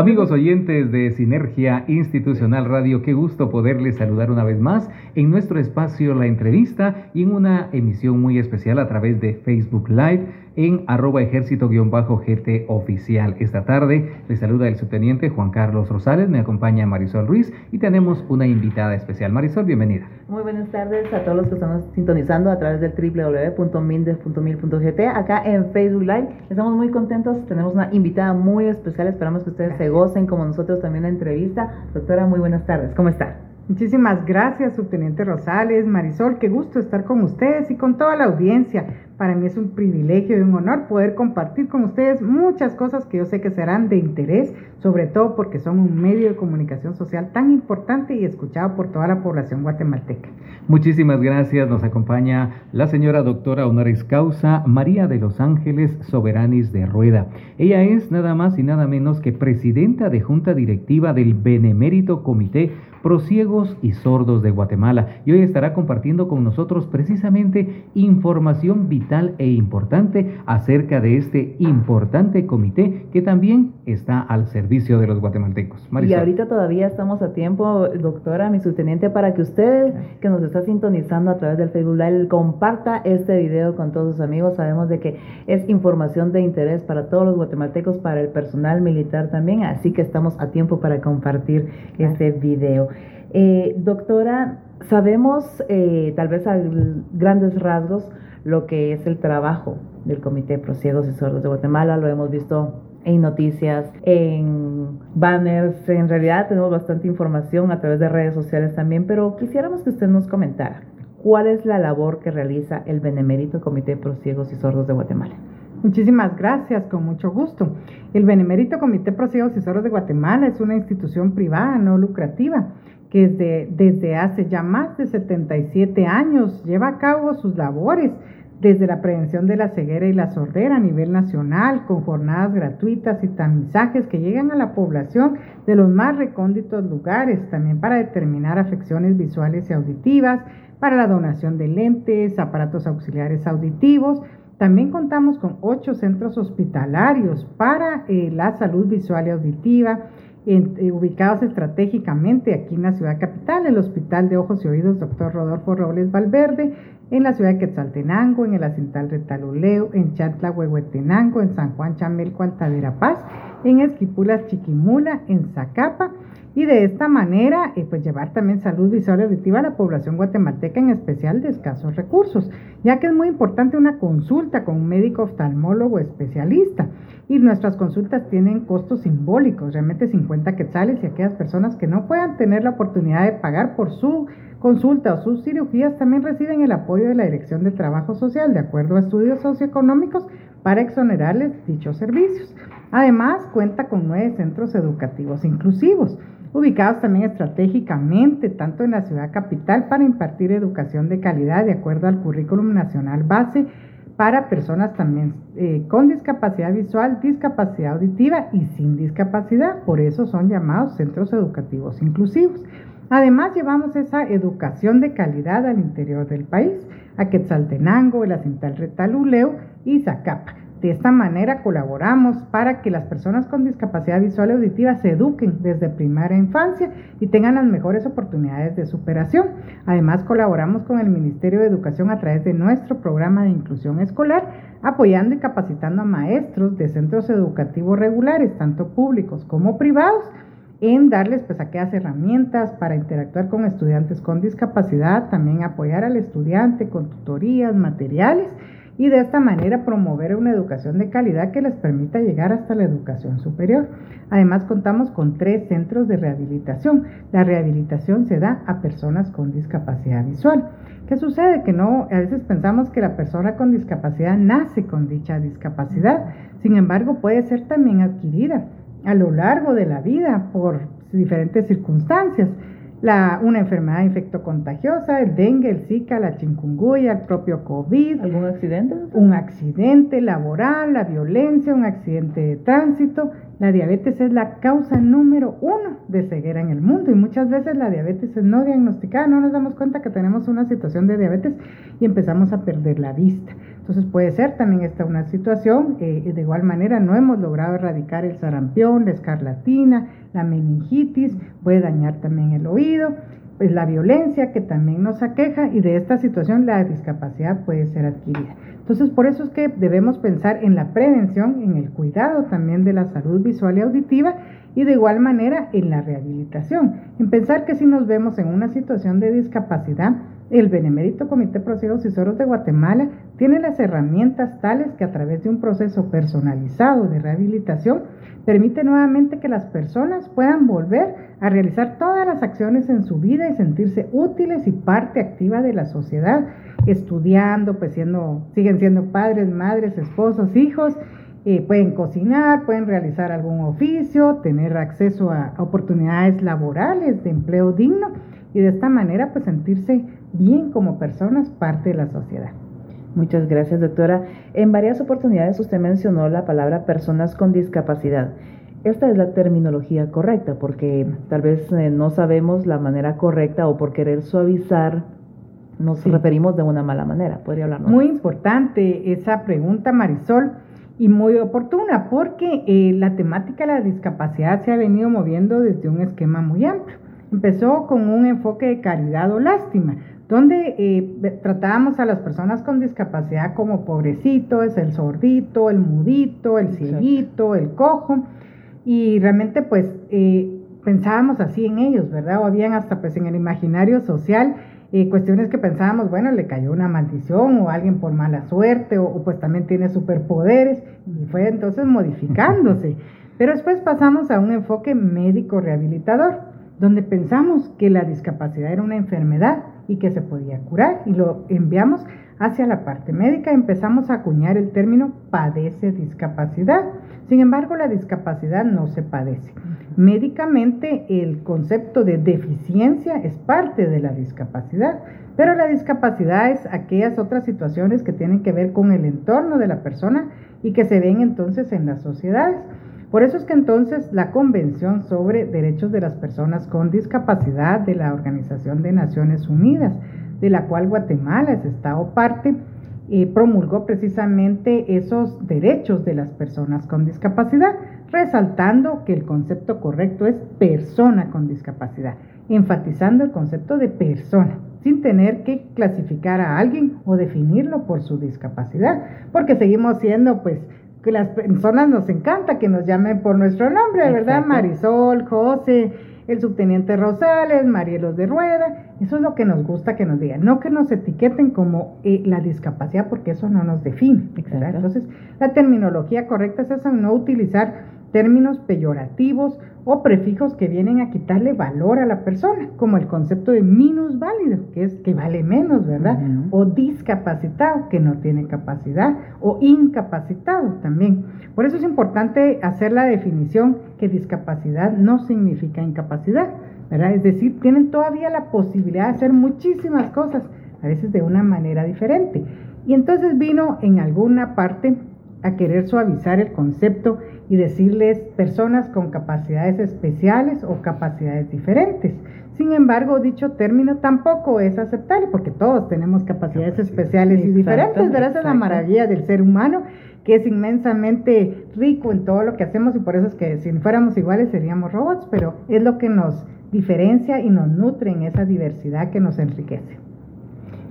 Amigos oyentes de Sinergia Institucional Radio, qué gusto poderles saludar una vez más en nuestro espacio La Entrevista y en una emisión muy especial a través de Facebook Live en arroba ejército-gt oficial. Esta tarde les saluda el subteniente Juan Carlos Rosales, me acompaña Marisol Ruiz y tenemos una invitada especial. Marisol, bienvenida. Muy buenas tardes a todos los que están sintonizando a través del www.mindes.mil.gt acá en Facebook Live. Estamos muy contentos, tenemos una invitada muy especial, esperamos que ustedes se gocen como nosotros también la entrevista. Doctora, muy buenas tardes, ¿cómo está? Muchísimas gracias, subteniente Rosales, Marisol, qué gusto estar con ustedes y con toda la audiencia. Para mí es un privilegio y un honor poder compartir con ustedes muchas cosas que yo sé que serán de interés, sobre todo porque son un medio de comunicación social tan importante y escuchado por toda la población guatemalteca. Muchísimas gracias. Nos acompaña la señora doctora honoris causa María de los Ángeles Soberanis de Rueda. Ella es nada más y nada menos que presidenta de Junta Directiva del Benemérito Comité Prosiegos y Sordos de Guatemala y hoy estará compartiendo con nosotros precisamente información vital e importante acerca de este importante comité que también está al servicio de los guatemaltecos. Y ahorita todavía estamos a tiempo, doctora, mi subteniente, para que usted que nos está sintonizando a través del Facebook Live comparta este video con todos sus amigos. Sabemos de que es información de interés para todos los guatemaltecos, para el personal militar también, así que estamos a tiempo para compartir este video. Eh, doctora, sabemos eh, tal vez a grandes rasgos lo que es el trabajo del Comité Ciegos y Sordos de Guatemala, lo hemos visto en noticias, en banners, en realidad tenemos bastante información a través de redes sociales también, pero quisiéramos que usted nos comentara cuál es la labor que realiza el Benemérito Comité Pro Ciegos y Sordos de Guatemala. Muchísimas gracias, con mucho gusto. El Benemérito Comité Pro Ciegos y Sordos de Guatemala es una institución privada no lucrativa que desde, desde hace ya más de 77 años lleva a cabo sus labores desde la prevención de la ceguera y la sordera a nivel nacional, con jornadas gratuitas y tamizajes que llegan a la población de los más recónditos lugares, también para determinar afecciones visuales y auditivas, para la donación de lentes, aparatos auxiliares auditivos. También contamos con ocho centros hospitalarios para eh, la salud visual y auditiva, eh, ubicados estratégicamente aquí en la ciudad capital, el Hospital de Ojos y Oídos Dr. Rodolfo Robles Valverde, en la ciudad de Quetzaltenango, en el Acintal Retaluleo, en Chantla Huehuetenango, en San Juan Chamelco Altadera Paz, en Esquipulas Chiquimula, en Zacapa, y de esta manera eh, pues llevar también salud visual y auditiva a la población guatemalteca, en especial de escasos recursos, ya que es muy importante una consulta con un médico oftalmólogo especialista. Y nuestras consultas tienen costos simbólicos, realmente 50 quetzales, y aquellas personas que no puedan tener la oportunidad de pagar por su consulta o sus cirugías también reciben el apoyo de la Dirección de Trabajo Social, de acuerdo a estudios socioeconómicos, para exonerarles dichos servicios. Además, cuenta con nueve centros educativos inclusivos ubicados también estratégicamente tanto en la ciudad capital para impartir educación de calidad de acuerdo al currículum nacional base para personas también eh, con discapacidad visual, discapacidad auditiva y sin discapacidad. Por eso son llamados centros educativos inclusivos. Además, llevamos esa educación de calidad al interior del país, a Quetzaltenango, el Acintal Retaluleo y Zacapa. De esta manera colaboramos para que las personas con discapacidad visual y auditiva se eduquen desde primera infancia y tengan las mejores oportunidades de superación. Además colaboramos con el Ministerio de Educación a través de nuestro programa de inclusión escolar, apoyando y capacitando a maestros de centros educativos regulares, tanto públicos como privados, en darles pues aquellas herramientas para interactuar con estudiantes con discapacidad, también apoyar al estudiante con tutorías, materiales y de esta manera promover una educación de calidad que les permita llegar hasta la educación superior. Además contamos con tres centros de rehabilitación. La rehabilitación se da a personas con discapacidad visual. ¿Qué sucede? Que no, a veces pensamos que la persona con discapacidad nace con dicha discapacidad, sin embargo puede ser también adquirida a lo largo de la vida por diferentes circunstancias la, una enfermedad infectocontagiosa, el dengue, el zika, la chikungunya, el propio COVID. ¿Algún accidente? Un accidente laboral, la violencia, un accidente de tránsito la diabetes es la causa número uno de ceguera en el mundo y muchas veces la diabetes es no diagnosticada, no nos damos cuenta que tenemos una situación de diabetes y empezamos a perder la vista. Entonces puede ser también esta una situación, eh, de igual manera no hemos logrado erradicar el sarampión, la escarlatina, la meningitis, puede dañar también el oído, la violencia que también nos aqueja y de esta situación la discapacidad puede ser adquirida. Entonces, por eso es que debemos pensar en la prevención, en el cuidado también de la salud visual y auditiva y de igual manera en la rehabilitación, en pensar que si nos vemos en una situación de discapacidad, el Benemérito Comité Pro Ciegos y Sordos de Guatemala tiene las herramientas tales que a través de un proceso personalizado de rehabilitación permite nuevamente que las personas puedan volver a realizar todas las acciones en su vida y sentirse útiles y parte activa de la sociedad estudiando, pues siguen siendo padres, madres, esposos, hijos, eh, pueden cocinar, pueden realizar algún oficio, tener acceso a, oportunidades laborales de empleo digno y de esta manera pues sentirse bien como personas parte de la sociedad. Muchas gracias, doctora. En varias oportunidades usted mencionó la palabra personas con discapacidad. Esta es la terminología correcta porque tal vez eh, no sabemos la manera correcta o por querer suavizar nos referimos de una mala manera. ¿Podría hablarnos? Muy importante esa pregunta, Marisol, y muy oportuna, porque eh, la temática de la discapacidad se ha venido moviendo desde un esquema muy amplio. Empezó con un enfoque de caridad o lástima, donde eh, tratábamos a las personas con discapacidad como pobrecitos, el sordito, el mudito, el cieguito, el cojo, y realmente pues eh, pensábamos así en ellos, ¿verdad? O habían hasta pues en el imaginario social y cuestiones que pensábamos, bueno, le cayó una maldición o alguien por mala suerte o, pues también tiene superpoderes y fue entonces modificándose. Pero después pasamos a un enfoque médico rehabilitador, donde pensamos que la discapacidad era una enfermedad y que se podía curar y lo enviamos hacia la parte médica, empezamos a acuñar el término padece discapacidad. Sin embargo, la discapacidad no se padece. Médicamente, el concepto de deficiencia es parte de la discapacidad, pero la discapacidad es aquellas otras situaciones que tienen que ver con el entorno de la persona y que se ven entonces en las sociedades. Por eso es que entonces la Convención sobre Derechos de las Personas con Discapacidad de la Organización de Naciones Unidas de la cual Guatemala es Estado parte, y promulgó precisamente esos derechos de las personas con discapacidad, resaltando que el concepto correcto es persona con discapacidad, enfatizando el concepto de persona, sin tener que clasificar a alguien o definirlo por su discapacidad, porque seguimos siendo pues que las personas nos encanta que nos llamen por nuestro nombre, ¿verdad? Marisol, José, el subteniente Rosales, Marielos de Rueda, eso es lo que nos gusta que nos digan, no que nos etiqueten como eh, la discapacidad porque eso no nos define. Entonces, la terminología correcta es esa, no utilizar términos peyorativos o prefijos que vienen a quitarle valor a la persona, como el concepto de minusválido, que es que vale menos, ¿verdad? O discapacitado, que no tiene capacidad, o incapacitado también. Por eso es importante hacer la definición que discapacidad no significa incapacidad, ¿verdad? Es decir, tienen todavía la posibilidad de hacer muchísimas cosas, a veces de una manera diferente. Y entonces vino en alguna parte a querer suavizar el concepto y decirles personas con capacidades especiales o capacidades diferentes. Sin embargo, dicho término tampoco es aceptable porque todos tenemos capacidades especiales y diferentes. Esa es la maravilla del ser humano, que es inmensamente rico en todo lo que hacemos y por eso es que si fuéramos iguales seríamos robots, pero es lo que nos diferencia y nos nutre en esa diversidad que nos enriquece.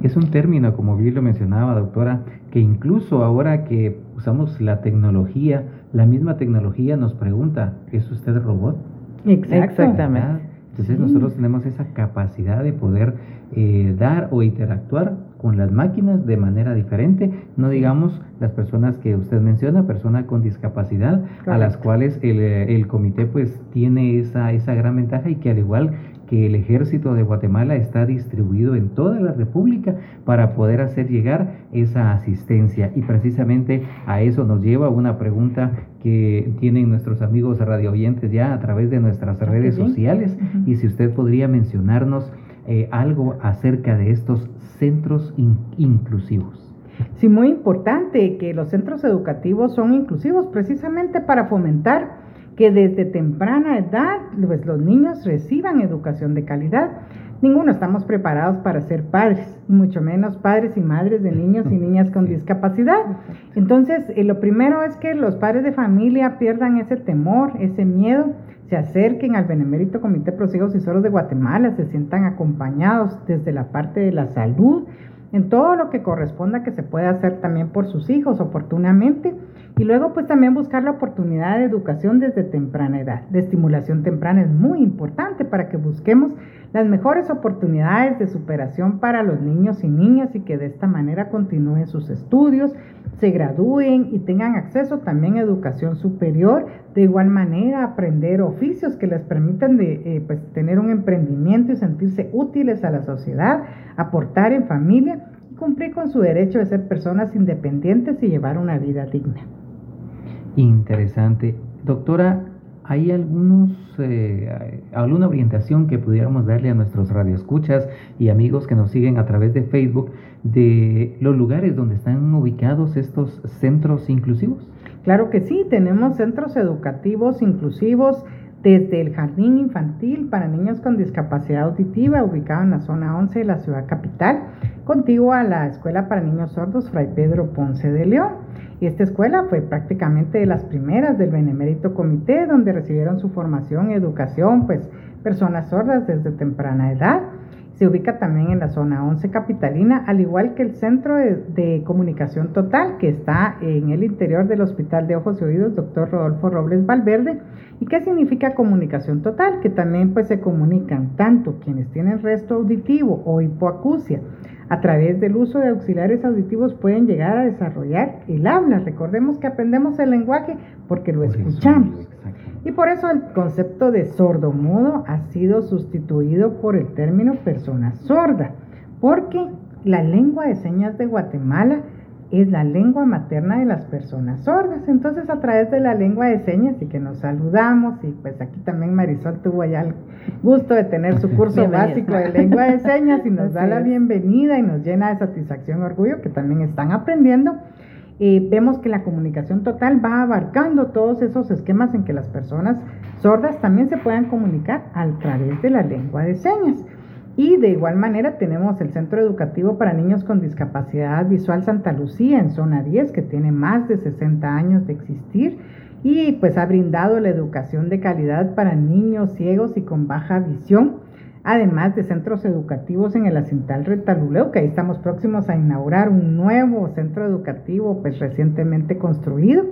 Es un término, como bien lo mencionaba, doctora, que incluso ahora que usamos la tecnología, la misma tecnología nos pregunta, ¿es usted robot? Exactamente. Entonces nosotros tenemos esa capacidad de poder eh, dar o interactuar con las máquinas de manera diferente, no digamos las personas que usted menciona, personas con discapacidad, a las cuales el, el, comité pues tiene esa, esa gran ventaja y que al igual que el ejército de Guatemala está distribuido en toda la República para poder hacer llegar esa asistencia. Y precisamente a eso nos lleva una pregunta que tienen nuestros amigos radio oyentes ya a través de nuestras redes sociales. Y si usted podría mencionarnos eh, algo acerca de estos centros inclusivos. Sí, muy importante que los centros educativos son inclusivos precisamente para fomentar que desde temprana edad pues, los niños reciban educación de calidad. Ninguno estamos preparados para ser padres, y mucho menos padres y madres de niños y niñas con discapacidad. Entonces, eh, lo primero es que los padres de familia pierdan ese temor, ese miedo, se acerquen al Benemérito Comité Prosigos y Soros de Guatemala, se sientan acompañados desde la parte de la salud, en todo lo que corresponda que se pueda hacer también por sus hijos oportunamente y luego pues también buscar la oportunidad de educación desde temprana edad. De estimulación temprana es muy importante para que busquemos las mejores oportunidades de superación para los niños y niñas y que de esta manera continúen sus estudios, se gradúen y tengan acceso también a educación superior, de igual manera aprender oficios que les permitan de, eh, pues, tener un emprendimiento y sentirse útiles a la sociedad, aportar en familia y cumplir con su derecho de ser personas independientes y llevar una vida digna. Interesante. Doctora, ¿hay algunos, eh, alguna orientación que pudiéramos darle a nuestros radioescuchas y amigos que nos siguen a través de Facebook de los lugares donde están ubicados estos centros inclusivos? Claro que sí, tenemos centros educativos inclusivos desde el jardín infantil para niños con discapacidad auditiva, ubicado en la zona 11 de la ciudad capital, contigo a la Escuela para Niños Sordos Fray Pedro Ponce de León. Y esta escuela fue prácticamente de las primeras del Benemérito Comité, donde recibieron su formación y educación, pues personas sordas desde temprana edad. Se ubica también en la zona 11 capitalina, al igual que el Centro de, Comunicación Total, que está en el interior del Hospital de Ojos y Oídos, doctor Rodolfo Robles Valverde. ¿Y qué significa comunicación total? Que también pues se comunican tanto quienes tienen resto auditivo o hipoacusia, a través del uso de auxiliares auditivos pueden llegar a desarrollar el habla. Recordemos que aprendemos el lenguaje porque lo escuchamos. Y por eso el concepto de sordo-mudo ha sido sustituido por el término persona sorda, porque la lengua de señas de Guatemala es la lengua materna de las personas sordas. Entonces, a través de la lengua de señas y que nos saludamos, y pues aquí también Marisol tuvo ya el gusto de tener su curso básico de lengua de señas y nos da la bienvenida y nos llena de satisfacción y orgullo que también están aprendiendo. Y vemos que la comunicación total va abarcando todos esos esquemas en que las personas sordas también se puedan comunicar a través de la lengua de señas. Y de igual manera tenemos el Centro Educativo para Niños con Discapacidad Visual Santa Lucía en zona 10, que tiene más de 60 años de existir y pues ha brindado la educación de calidad para niños ciegos y con baja visión, además de centros educativos en el Acintal Retaluleo, que ahí estamos próximos a inaugurar un nuevo centro educativo pues recientemente construido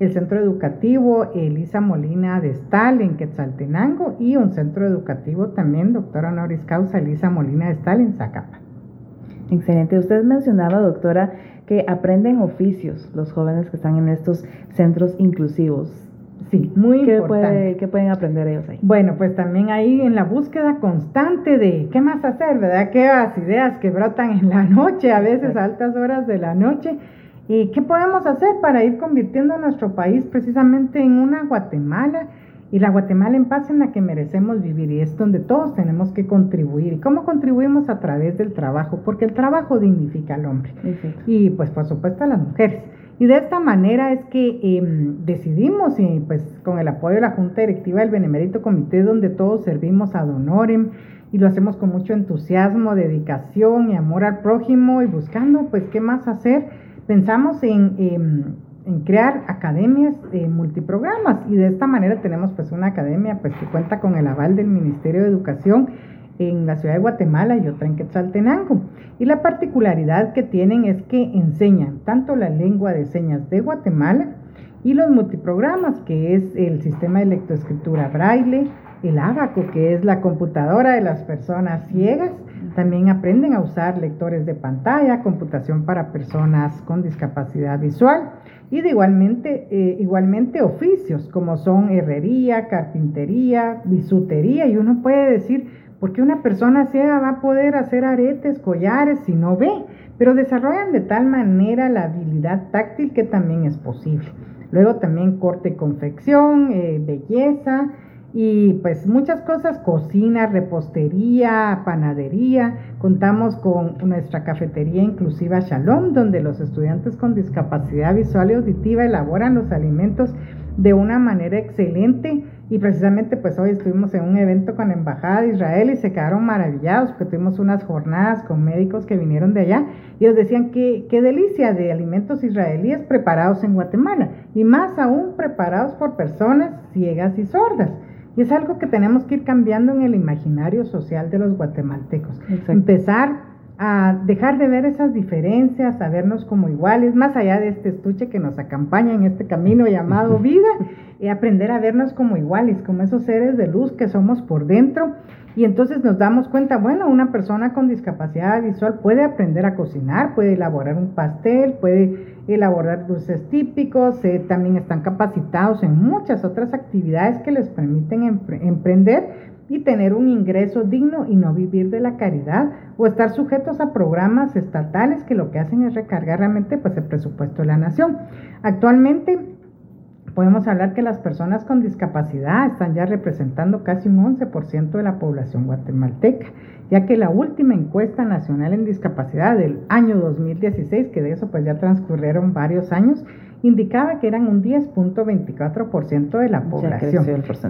el centro educativo Elisa Molina de Estal en Quetzaltenango y un centro educativo también, doctora honoris causa Elisa Molina de Estal en Zacapa. Excelente. Usted mencionaba, doctora, que aprenden oficios los jóvenes que están en estos centros inclusivos. Sí, muy ¿Qué importante. ¿Qué pueden aprender ellos ahí? Bueno, pues también ahí en la búsqueda constante de qué más hacer, ¿verdad? Qué ideas que brotan en la noche, a veces a altas horas de la noche ¿Y qué podemos hacer para ir convirtiendo a nuestro país precisamente en una Guatemala y la Guatemala en paz en la que merecemos vivir? Y es donde todos tenemos que contribuir. ¿Y cómo contribuimos? A través del trabajo, porque el trabajo dignifica al hombre. Y pues por supuesto a las mujeres. Y de esta manera es que em, decidimos, y pues con el apoyo de la Junta Directiva del Benemérito Comité, donde todos servimos a Donorem, y lo hacemos con mucho entusiasmo, dedicación y amor al prójimo, y buscando pues qué más hacer pensamos en, crear academias de multiprogramas y de esta manera tenemos pues una academia pues que cuenta con el aval del Ministerio de Educación en la ciudad de Guatemala y otra en Quetzaltenango. Y la particularidad que tienen es que enseñan tanto la lengua de señas de Guatemala y los multiprogramas, que es el sistema de lectoescritura braille, el abaco, que es la computadora de las personas ciegas, también aprenden a usar lectores de pantalla, computación para personas con discapacidad visual y de igualmente, eh, igualmente oficios como son herrería, carpintería, bisutería y uno puede decir, ¿por qué una persona ciega va a poder hacer aretes, collares si no ve? Pero desarrollan de tal manera la habilidad táctil que también es posible. Luego también corte y confección, eh, belleza, y pues muchas cosas, cocina, repostería, panadería. Contamos con nuestra cafetería inclusiva Shalom, donde los estudiantes con discapacidad visual y auditiva elaboran los alimentos de una manera excelente y precisamente pues hoy estuvimos en un evento con la Embajada de Israel y se quedaron maravillados porque tuvimos unas jornadas con médicos que vinieron de allá y nos decían que qué delicia de alimentos israelíes preparados en Guatemala y más aún preparados por personas ciegas y sordas. Y es algo que tenemos que ir cambiando en el imaginario social de los guatemaltecos. Empezar a dejar de ver esas diferencias, a vernos como iguales, más allá de este estuche que nos acompaña en este camino llamado vida, y aprender a vernos como iguales, como esos seres de luz que somos por dentro. Y entonces nos damos cuenta, bueno, una persona con discapacidad visual puede aprender a cocinar, puede elaborar un pastel, puede elaborar dulces típicos, eh, también están capacitados en muchas otras actividades que les permiten emprender y tener un ingreso digno y no vivir de la caridad o estar sujetos a programas estatales que lo que hacen es recargar realmente pues el presupuesto de la nación. Actualmente podemos hablar que las personas con discapacidad están ya representando casi un 11% de la población guatemalteca, ya que la última encuesta nacional en discapacidad del año 2016, que de eso pues ya transcurrieron varios años, indicaba que eran un 10.24% de la población.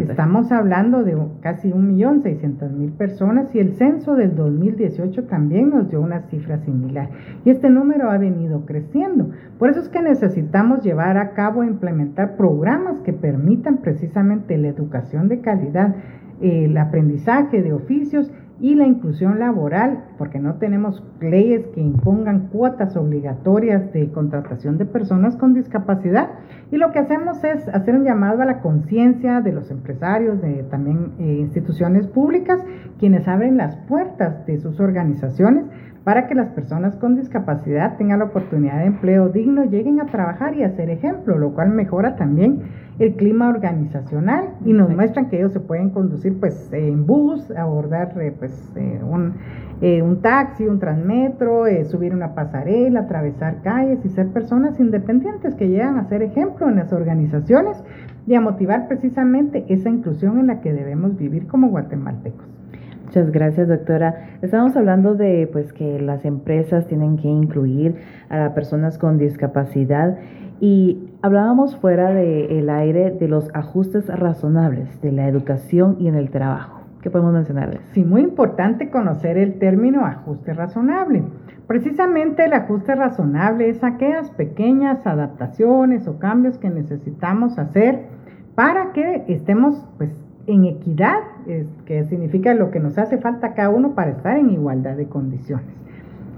Estamos hablando de casi 1.600.000 personas y el censo del 2018 también nos dio una cifra similar. Y este número ha venido creciendo. Por eso es que necesitamos llevar a cabo e implementar programas que permitan precisamente la educación de calidad, el aprendizaje de oficios y la inclusión laboral, porque no tenemos leyes que impongan cuotas obligatorias de contratación de personas con discapacidad. Y lo que hacemos es hacer un llamado a la conciencia de los empresarios, de también eh, instituciones públicas, quienes abren las puertas de sus organizaciones para que las personas con discapacidad tengan la oportunidad de empleo digno, lleguen a trabajar y a ser ejemplo, lo cual mejora también el clima organizacional y nos muestran que ellos se pueden conducir pues en bus, abordar eh, pues eh, un, eh, un, taxi, un transmetro, subir una pasarela, atravesar calles y ser personas independientes que llegan a ser ejemplo en las organizaciones y a motivar precisamente esa inclusión en la que debemos vivir como guatemaltecos. Muchas gracias, doctora. Estamos hablando de pues que las empresas tienen que incluir a personas con discapacidad y hablábamos fuera del aire de los ajustes razonables de la educación y en el trabajo. ¿Qué podemos mencionarles? Sí, muy importante conocer el término ajuste razonable. Precisamente el ajuste razonable es aquellas pequeñas adaptaciones o cambios que necesitamos hacer para que estemos pues en equidad, que significa lo que nos hace falta cada uno para estar en igualdad de condiciones.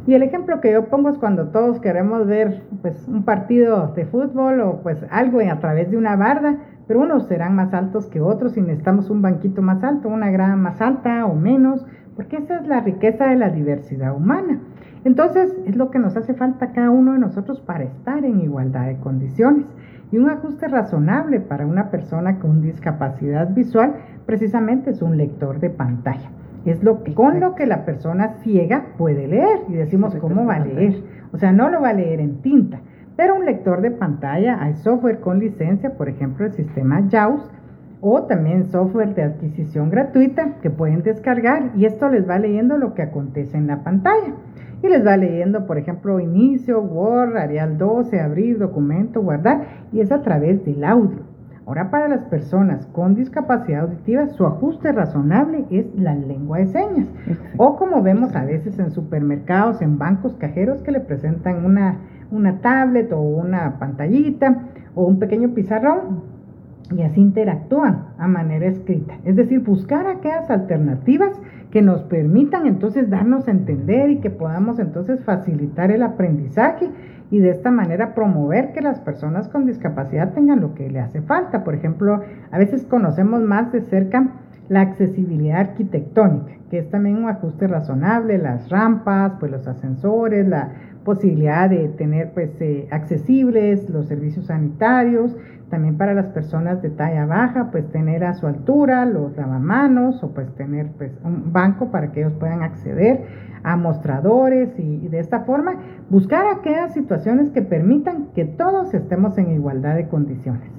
Y el ejemplo que yo pongo es cuando todos queremos ver pues, un partido de fútbol o pues algo a través de una barda, pero unos serán más altos que otros y necesitamos un banquito más alto, una grada más alta o menos, porque esa es la riqueza de la diversidad humana. Entonces es lo que nos hace falta cada uno de nosotros para estar en igualdad de condiciones. Y un ajuste razonable para una persona con discapacidad visual precisamente es un lector de pantalla. Es lo con lo que la persona ciega puede leer. Y decimos, ¿cómo va a leer? O sea, no lo va a leer en tinta. Pero un lector de pantalla, hay software con licencia, por ejemplo, el sistema JAWS, o también software de adquisición gratuita que pueden descargar y esto les va leyendo lo que acontece en la pantalla. Y les va leyendo, por ejemplo, inicio, Word, Arial 12, abrir, documento, guardar, y es a través del audio. Ahora para las personas con discapacidad auditiva, su ajuste razonable es la lengua de señas. O como vemos a veces en supermercados, en bancos cajeros que le presentan una, una tablet o una pantallita o un pequeño pizarrón y así interactúan a manera escrita. Es decir, buscar aquellas alternativas que nos permitan entonces darnos a entender y que podamos entonces facilitar el aprendizaje y de esta manera promover que las personas con discapacidad tengan lo que le hace falta. Por ejemplo, a veces conocemos más de cerca la accesibilidad arquitectónica, que es también un ajuste razonable, las rampas, pues los ascensores, la posibilidad de tener pues eh, accesibles los servicios sanitarios, también para las personas de talla baja, pues tener a su altura los lavamanos o pues tener pues un banco para que ellos puedan acceder a mostradores y, de esta forma buscar aquellas situaciones que permitan que todos estemos en igualdad de condiciones.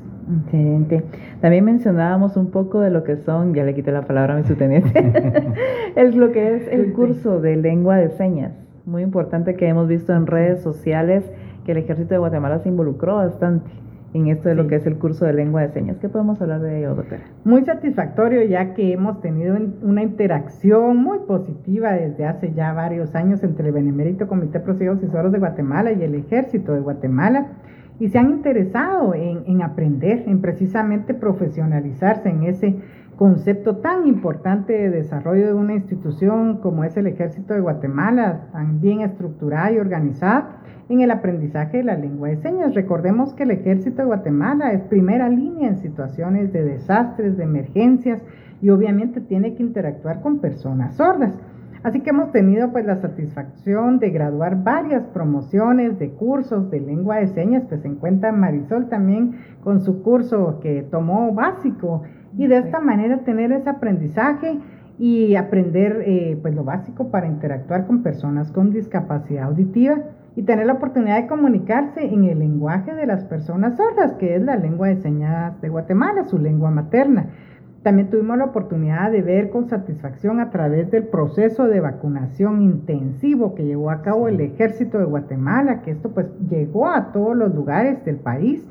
Excelente. También mencionábamos un poco de lo que son, ya le quité la palabra a mi subteniente, es lo que es el curso de lengua de señas. Muy importante que hemos visto en redes sociales que el ejército de Guatemala se involucró bastante en esto de lo que es el curso de lengua de señas. ¿Qué podemos hablar de ello, doctora? Muy satisfactorio ya que hemos tenido una interacción muy positiva desde hace ya varios años entre el Benemérito Comité de Procesos y de Guatemala y el ejército de Guatemala y se han interesado en, en aprender, en precisamente profesionalizarse en ese concepto tan importante de desarrollo de una institución como es el Ejército de Guatemala, tan bien estructurada y organizada en el aprendizaje de la lengua de señas. Recordemos que el Ejército de Guatemala es primera línea en situaciones de desastres, de emergencias y obviamente tiene que interactuar con personas sordas. Así que hemos tenido pues la satisfacción de graduar varias promociones de cursos de lengua de señas, pues se encuentra Marisol también con su curso que tomó básico y de esta manera tener ese aprendizaje y aprender eh, pues lo básico para interactuar con personas con discapacidad auditiva y tener la oportunidad de comunicarse en el lenguaje de las personas sordas, que es la lengua de señas de Guatemala, su lengua materna. También tuvimos la oportunidad de ver con satisfacción a través del proceso de vacunación intensivo que llevó a cabo el ejército de Guatemala, que esto pues llegó a todos los lugares del país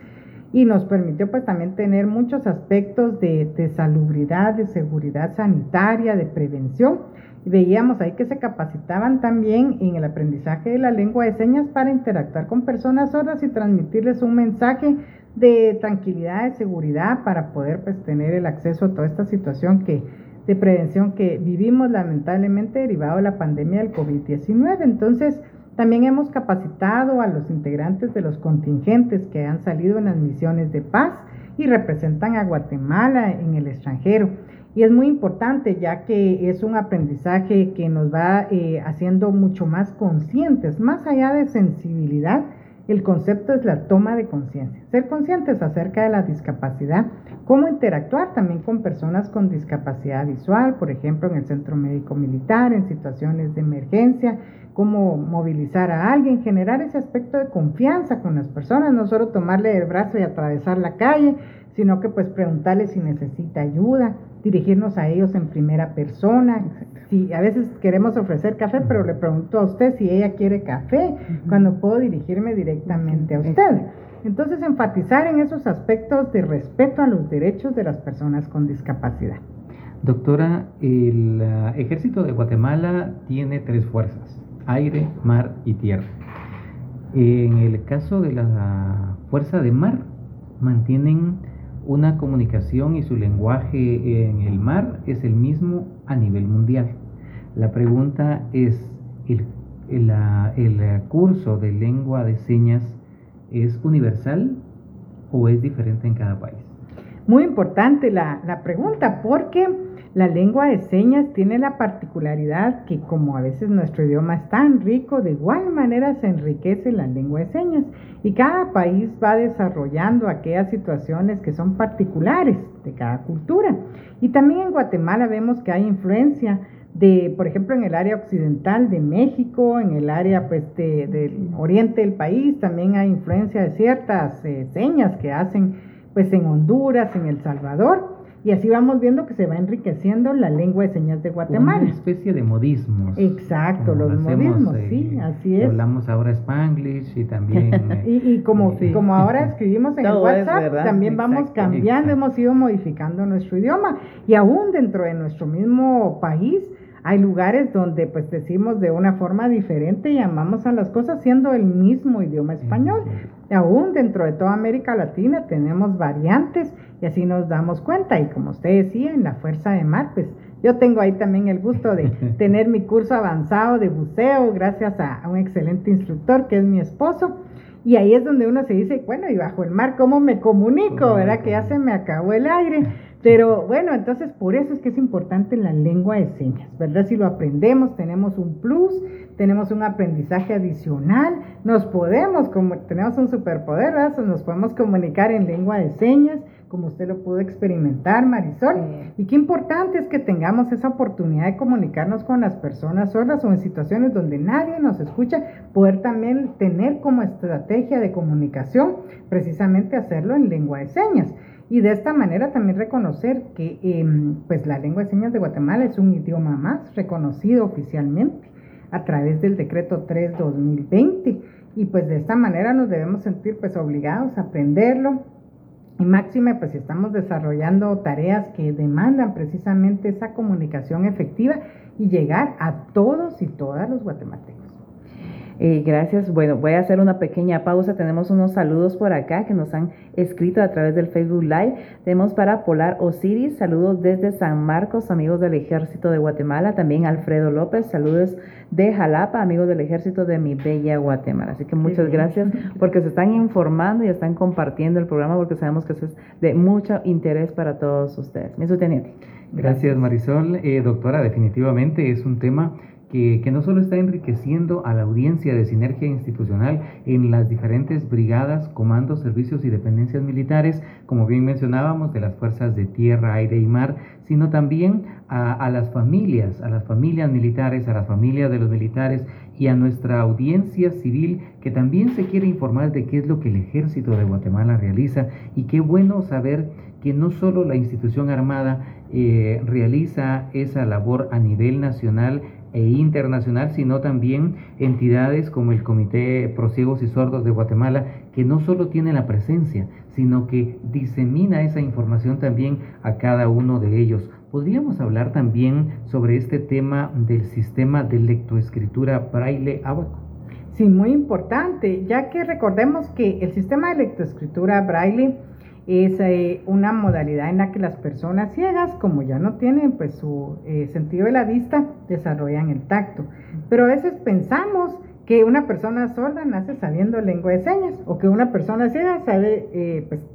y nos permitió pues también tener muchos aspectos de, de salubridad, de seguridad sanitaria, de prevención veíamos ahí que se capacitaban también en el aprendizaje de la lengua de señas para interactuar con personas sordas y transmitirles un mensaje de tranquilidad, de seguridad para poder pues tener el acceso a toda esta situación que de prevención que vivimos lamentablemente derivado de la pandemia del COVID-19. Entonces, también hemos capacitado a los integrantes de los contingentes que han salido en las misiones de paz y representan a Guatemala en el extranjero. Y es muy importante ya que es un aprendizaje que nos va eh, haciendo mucho más conscientes, más allá de sensibilidad. El concepto es la toma de conciencia, ser conscientes acerca de la discapacidad, cómo interactuar también con personas con discapacidad visual, por ejemplo, en el centro médico militar, en situaciones de emergencia, cómo movilizar a alguien, generar ese aspecto de confianza con las personas, no solo tomarle el brazo y atravesar la calle, sino que pues preguntarle si necesita ayuda, dirigirnos a ellos en primera persona. Si a veces queremos ofrecer café, pero le pregunto a usted si ella quiere café, cuando puedo dirigirme directamente a usted. Entonces, enfatizar en esos aspectos de respeto a los derechos de las personas con discapacidad. Doctora, el uh, ejército de Guatemala tiene tres fuerzas, aire, mar y tierra. En el caso de la fuerza de mar, mantienen una comunicación y su lenguaje en el mar es el mismo a nivel mundial. La pregunta es, ¿el, el, curso de lengua de señas es universal o es diferente en cada país? Muy importante la, la pregunta porque la lengua de señas tiene la particularidad que como a veces nuestro idioma es tan rico, de igual manera se enriquece la lengua de señas y cada país va desarrollando aquellas situaciones que son particulares de cada cultura. Y también en Guatemala vemos que hay influencia de, por ejemplo, en el área occidental de México, en el área pues, del oriente del país, también hay influencia de ciertas eh, señas que hacen pues en Honduras, en El Salvador. Y así vamos viendo que se va enriqueciendo la lengua de señas de Guatemala. Una especie de modismos. Exacto, los modismos, sí, así es. Hablamos ahora Spanglish y también... y, y, como, como ahora escribimos en el WhatsApp, también vamos cambiando, hemos ido modificando nuestro idioma. Y aún dentro de nuestro mismo país hay lugares donde pues decimos de una forma diferente y llamamos a las cosas siendo el mismo idioma español. Aún dentro de toda América Latina tenemos variantes y así nos damos cuenta. Y como usted decía, en la Fuerza de Mar, pues yo tengo ahí también el gusto de tener mi curso avanzado de buceo gracias a, un excelente instructor que es mi esposo. Y ahí es donde uno se dice, bueno, y bajo el mar, ¿cómo me comunico? ¿Verdad? Que ya se me acabó el aire. Pero bueno, entonces por eso es que es importante la lengua de señas, ¿verdad? Si lo aprendemos, tenemos un plus, tenemos un aprendizaje adicional, nos podemos, como tenemos un superpoder, ¿verdad? Nos podemos comunicar en lengua de señas como usted lo pudo experimentar, Marisol. Y qué importante es que tengamos esa oportunidad de comunicarnos con las personas sordas o en situaciones donde nadie nos escucha, poder también tener como estrategia de comunicación precisamente hacerlo en lengua de señas. Y de esta manera también reconocer que em, pues la lengua de señas de Guatemala es un idioma más reconocido oficialmente a través del decreto 3-2020 y pues de esta manera nos debemos sentir pues obligados a aprenderlo, y máxime, pues si estamos desarrollando tareas que demandan precisamente esa comunicación efectiva y llegar a todos y todas los guatemaltecos. Eh, gracias. Bueno, voy a hacer una pequeña pausa. Tenemos unos saludos por acá que nos han escrito a través del Facebook Live. Tenemos para Polar Osiris, saludos desde San Marcos, amigos del Ejército de Guatemala. También Alfredo López, saludos de Jalapa, amigos del Ejército de mi bella Guatemala. Así que muchas gracias porque se están informando y están compartiendo el programa porque sabemos que eso es de mucho interés para todos ustedes. Mi subteniente. Gracias Marisol. Eh, doctora, definitivamente es un tema que, no solo está enriqueciendo a la audiencia de sinergia institucional en las diferentes brigadas, comandos, servicios y dependencias militares, como bien mencionábamos, de las fuerzas de tierra, aire y mar, sino también a, a las familias, a las familias militares, a las familias de los militares y a nuestra audiencia civil que también se quiere informar de qué es lo que el ejército de Guatemala realiza. Y qué bueno saber que no solo la institución armada eh, realiza esa labor a nivel nacional, e internacional, sino también entidades como el Comité Pro y Sordos de Guatemala, que no solo tiene la presencia, sino que disemina esa información también a cada uno de ellos. Podríamos hablar también sobre este tema del sistema de lectoescritura braille abaco. Sí, muy importante, ya que recordemos que el sistema de lectoescritura braille es eh, una modalidad en la que las personas ciegas, como ya no tienen pues su eh, sentido de la vista, desarrollan el tacto. Pero a veces pensamos que una persona sorda nace sabiendo lengua de señas o que una persona ciega sabe eh, pues,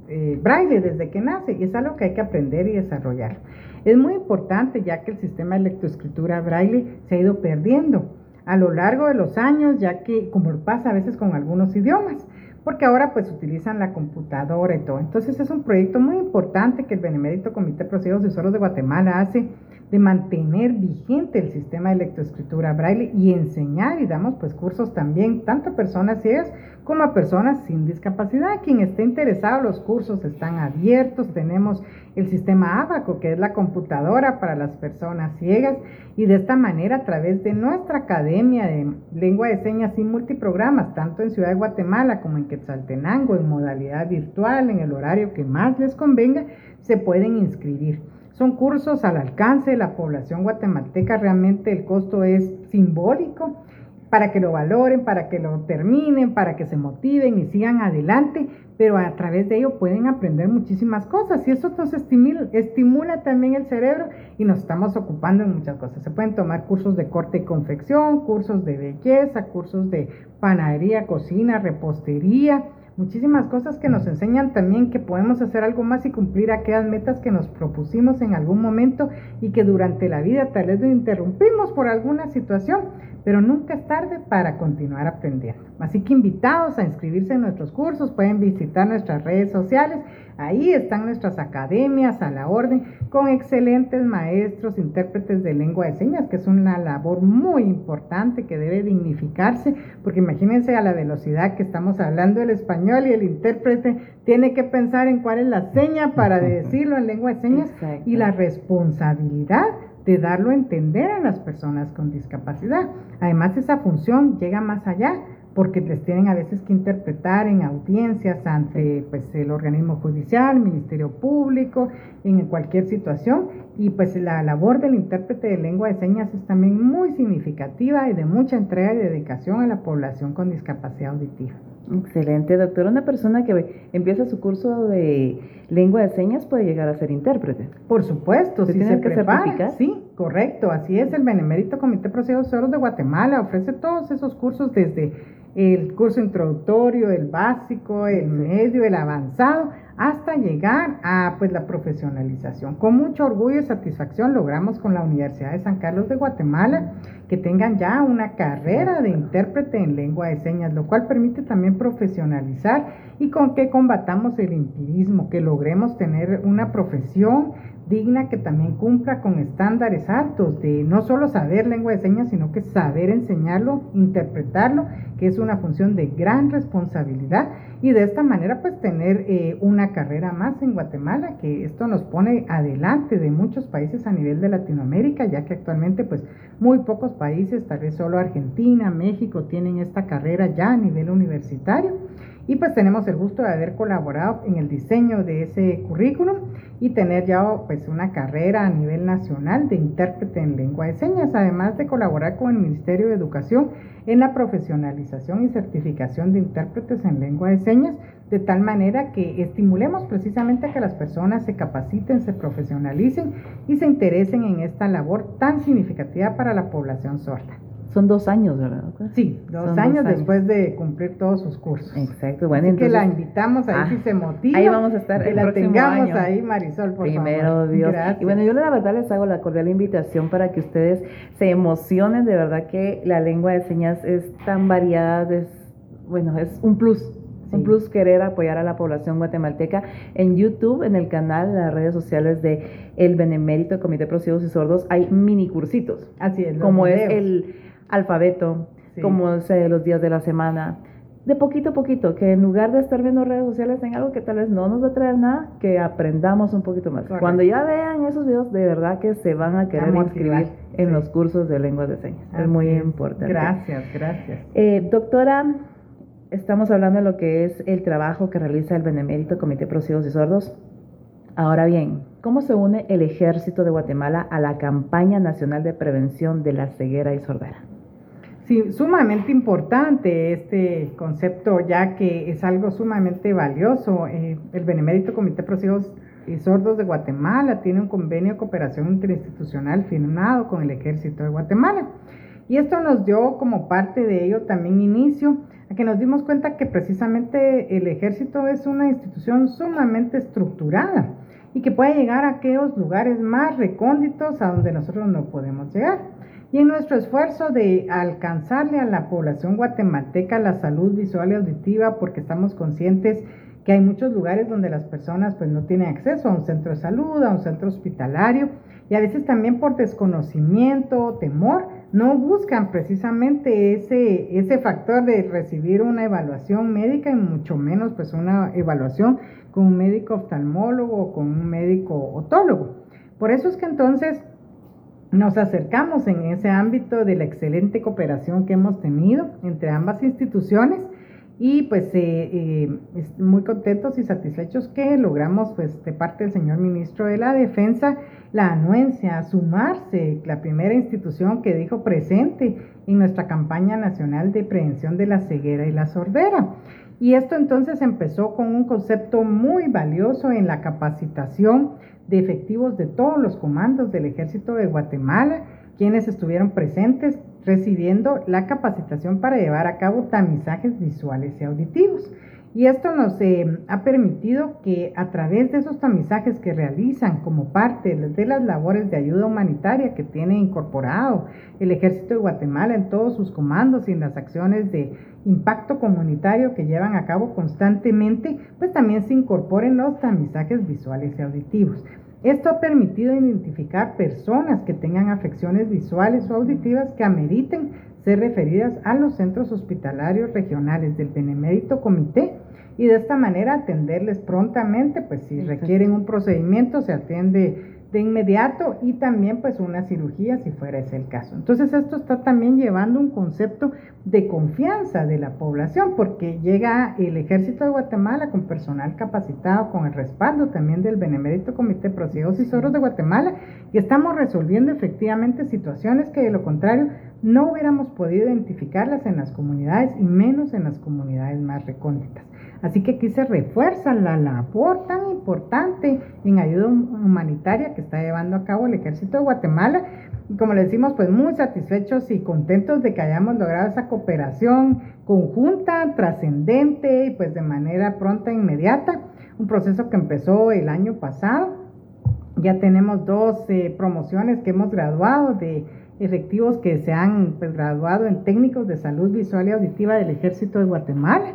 braille desde que nace y es algo que hay que aprender y desarrollar. Es muy importante ya que el sistema de lectoescritura braille se ha ido perdiendo a lo largo de los años, ya que como pasa a veces con algunos idiomas, porque ahora pues utilizan la computadora y todo. Entonces es un proyecto muy importante que el Benemérito Comité de Procesos Sucesos de Guatemala hace de mantener vigente el sistema de lectoescritura braille y enseñar y damos pues cursos también tanto a personas ciegas como a personas sin discapacidad. Quien esté interesado, los cursos están abiertos. Tenemos el sistema ABACO, que es la computadora para las personas ciegas, y de esta manera a través de nuestra Academia de Lengua de Señas y multiprogramas, tanto en Ciudad de Guatemala como en Quetzaltenango, en modalidad virtual, en el horario que más les convenga, se pueden inscribir. Son cursos al alcance de la población guatemalteca, realmente el costo es simbólico para que lo valoren, para que lo terminen, para que se motiven y sigan adelante, pero a través de ello pueden aprender muchísimas cosas. Y eso nos estimula, también el cerebro y nos estamos ocupando en muchas cosas. Se pueden tomar cursos de corte y confección, cursos de belleza, cursos de panadería, cocina, repostería, muchísimas cosas que nos enseñan también que podemos hacer algo más y cumplir aquellas metas que nos propusimos en algún momento y que durante la vida tal vez lo interrumpimos por alguna situación, pero nunca es tarde para continuar aprendiendo. Así que invitados a inscribirse en nuestros cursos, pueden visitar nuestras redes sociales Ahí están nuestras academias a la orden con excelentes maestros, intérpretes de lengua de señas, que es una labor muy importante que debe dignificarse, porque imagínense a la velocidad que estamos hablando el español y el intérprete tiene que pensar en cuál es la seña para decirlo en lengua de señas y la responsabilidad de darlo a entender a las personas con discapacidad. Además, esa función llega más allá porque les tienen a veces que interpretar en audiencias ante pues, el organismo judicial, Ministerio Público, en cualquier situación. Y pues la labor del intérprete de lengua de señas es también muy significativa y de mucha entrega y dedicación a la población con discapacidad auditiva. Excelente, doctor. Una persona que empieza su curso de lengua de señas puede llegar a ser intérprete. Por supuesto, si se que prepara. Sí, correcto. Así es. El Benemérito Comité de Procesos de Guatemala ofrece todos esos cursos desde el curso introductorio, el básico, el medio, el avanzado, hasta llegar a pues la profesionalización. Con mucho orgullo y satisfacción logramos con la Universidad de San Carlos de Guatemala que tengan ya una carrera de intérprete en lengua de señas, lo cual permite también profesionalizar y con que combatamos el empirismo, que logremos tener una profesión digna que también cumpla con estándares altos de no solo saber lengua de señas, sino que saber enseñarlo, interpretarlo, que es una función de gran responsabilidad y de esta manera pues tener eh, una carrera más en Guatemala, que esto nos pone adelante de muchos países a nivel de Latinoamérica, ya que actualmente pues muy pocos países, tal vez solo Argentina, México, tienen esta carrera ya a nivel universitario. Y pues tenemos el gusto de haber colaborado en el diseño de ese currículum y tener ya pues una carrera a nivel nacional de intérprete en lengua de señas, además de colaborar con el Ministerio de Educación en la profesionalización y certificación de intérpretes en lengua de señas, de tal manera que estimulemos precisamente a que las personas se capaciten, se profesionalicen y se interesen en esta labor tan significativa para la población sorda. Son dos años, ¿verdad? Sí, dos, años, después de cumplir todos sus cursos. Exacto, bueno, entonces, que la invitamos ahí ah, si se motiva. Ahí vamos a estar. Que la tengamos ahí, Marisol, por Primero, Dios. Y bueno, yo la verdad les hago la cordial invitación para que ustedes se emocionen. De verdad que la lengua de señas es tan variada, es, bueno, es un plus. Un plus querer apoyar a la población guatemalteca en YouTube, en el canal, en las redes sociales de El Benemérito Comité de y Sordos, hay mini cursitos. Así es. Como es el alfabeto, como los días de la semana. De poquito a poquito, que en lugar de estar viendo redes sociales en algo que tal vez no nos va a traer nada, que aprendamos un poquito más. Cuando ya vean esos videos, de verdad que se van a querer inscribir en los cursos de lengua de señas. es muy importante. Gracias, gracias. Eh, doctora, estamos hablando de lo que es el trabajo que realiza el Benemérito Comité Pro Ciegos y Sordos. Ahora bien, ¿cómo se une el Ejército de Guatemala a la campaña nacional de prevención de la ceguera y sordera? Sumamente importante este concepto, ya que es algo sumamente valioso. Eh, el Benemérito Comité de y Sordos de Guatemala tiene un convenio de cooperación interinstitucional firmado con el Ejército de Guatemala. Y esto nos dio como parte de ello también inicio a que nos dimos cuenta que precisamente el ejército es una institución sumamente estructurada y que puede llegar a aquellos lugares más recónditos a donde nosotros no podemos llegar. Y en nuestro esfuerzo de alcanzarle a la población guatemalteca la salud visual y auditiva, porque estamos conscientes que hay muchos lugares donde las personas pues no tienen acceso a un centro de salud, a un centro hospitalario, y a veces también por desconocimiento, temor, no buscan precisamente ese, ese factor de recibir una evaluación médica y mucho menos pues una evaluación con un médico oftalmólogo o con un médico otólogo. Por eso es que entonces nos acercamos en ese ámbito de la excelente cooperación que hemos tenido entre ambas instituciones y pues eh, eh, muy contentos y satisfechos que logramos pues de parte del señor ministro de la Defensa la anuencia a sumarse, la primera institución que dijo presente en nuestra campaña nacional de prevención de la ceguera y la sordera. Y esto entonces empezó con un concepto muy valioso en la capacitación de efectivos de todos los comandos del ejército de Guatemala, quienes estuvieron presentes recibiendo la capacitación para llevar a cabo tamizajes visuales y auditivos. Y esto nos eh, ha permitido que a través de esos tamizajes que realizan como parte de las labores de ayuda humanitaria que tiene incorporado el Ejército de Guatemala en todos sus comandos y en las acciones de impacto comunitario que llevan a cabo constantemente, pues también se incorporen los tamizajes visuales y auditivos. Esto ha permitido identificar personas que tengan afecciones visuales o auditivas que ameriten ser referidas a los centros hospitalarios regionales del Benemérito Comité y de esta manera atenderles prontamente, pues si requieren un procedimiento se atiende de inmediato y también pues una cirugía si fuera ese el caso. Entonces esto está también llevando un concepto de confianza de la población porque llega el ejército de Guatemala con personal capacitado, con el respaldo también del Benemérito Comité de y Soros de Guatemala y estamos resolviendo efectivamente situaciones que de lo contrario no hubiéramos podido identificarlas en las comunidades y menos en las comunidades más recónditas. Así que aquí se refuerza la labor tan importante en ayuda humanitaria que está llevando a cabo el Ejército de Guatemala. Y como le decimos, pues muy satisfechos y contentos de que hayamos logrado esa cooperación conjunta, trascendente y pues de manera pronta e inmediata un proceso que empezó el año pasado. Ya tenemos dos promociones que hemos graduado de efectivos que se han pues, graduado en técnicos de salud visual y auditiva del Ejército de Guatemala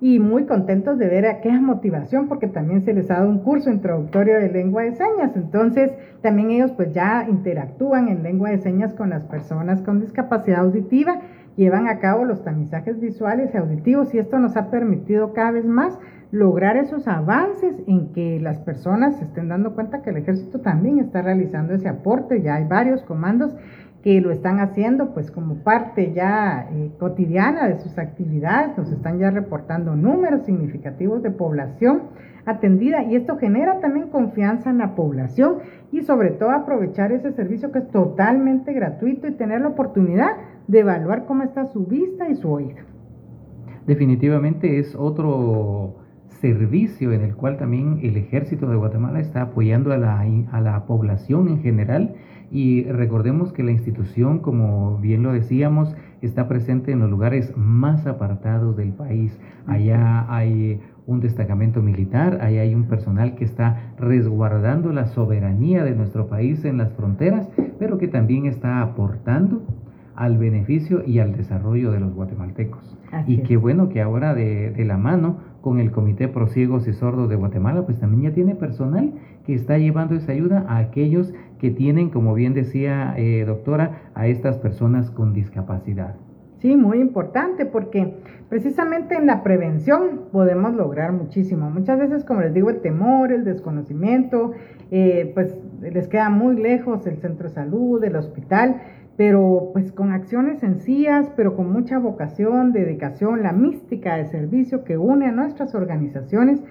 y muy contentos de ver aquella motivación porque también se les ha dado un curso introductorio de lengua de señas. Entonces, también ellos pues ya interactúan en lengua de señas con las personas con discapacidad auditiva, llevan a cabo los tamizajes visuales y auditivos y esto nos ha permitido cada vez más lograr esos avances en que las personas se estén dando cuenta que el ejército también está realizando ese aporte, ya hay varios comandos que lo están haciendo pues como parte ya eh, cotidiana de sus actividades, nos están ya reportando números significativos de población atendida y esto genera también confianza en la población y sobre todo aprovechar ese servicio que es totalmente gratuito y tener la oportunidad de evaluar cómo está su vista y su oído. Definitivamente es otro servicio en el cual también el ejército de Guatemala está apoyando a la, a la población en general y recordemos que la institución, como bien lo decíamos, está presente en los lugares más apartados del país. Allá hay un destacamento militar, allá hay un personal que está resguardando la soberanía de nuestro país en las fronteras, pero que también está aportando al beneficio y al desarrollo de los guatemaltecos. y qué bueno que ahora de, de la mano con el Comité Pro Ciegos y Sordos de Guatemala, pues también ya tiene personal que está llevando esa ayuda a aquellos que tienen, como bien decía eh, doctora, a estas personas con discapacidad. Sí, muy importante porque precisamente en la prevención podemos lograr muchísimo. Muchas veces, como les digo, el temor, el desconocimiento, eh, pues les queda muy lejos el centro de salud, el hospital, pero pues con acciones sencillas, pero con mucha vocación, dedicación, la mística de servicio que une a nuestras organizaciones,